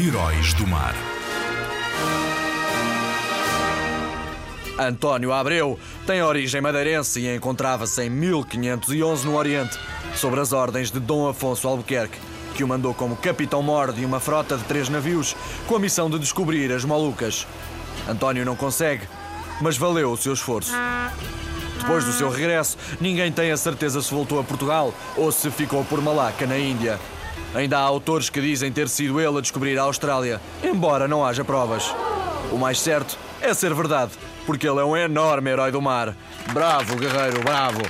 Heróis do Mar. António Abreu tem origem madeirense e encontrava-se em 1511 no Oriente, sob as ordens de Dom Afonso Albuquerque, que o mandou como capitão-mor de uma frota de três navios com a missão de descobrir as Molucas. António não consegue, mas valeu o seu esforço. Depois do seu regresso, ninguém tem a certeza se voltou a Portugal ou se ficou por Malaca, na Índia. Ainda há autores que dizem ter sido ele a descobrir a Austrália, embora não haja provas. O mais certo é ser verdade, porque ele é um enorme herói do mar. Bravo, guerreiro, bravo!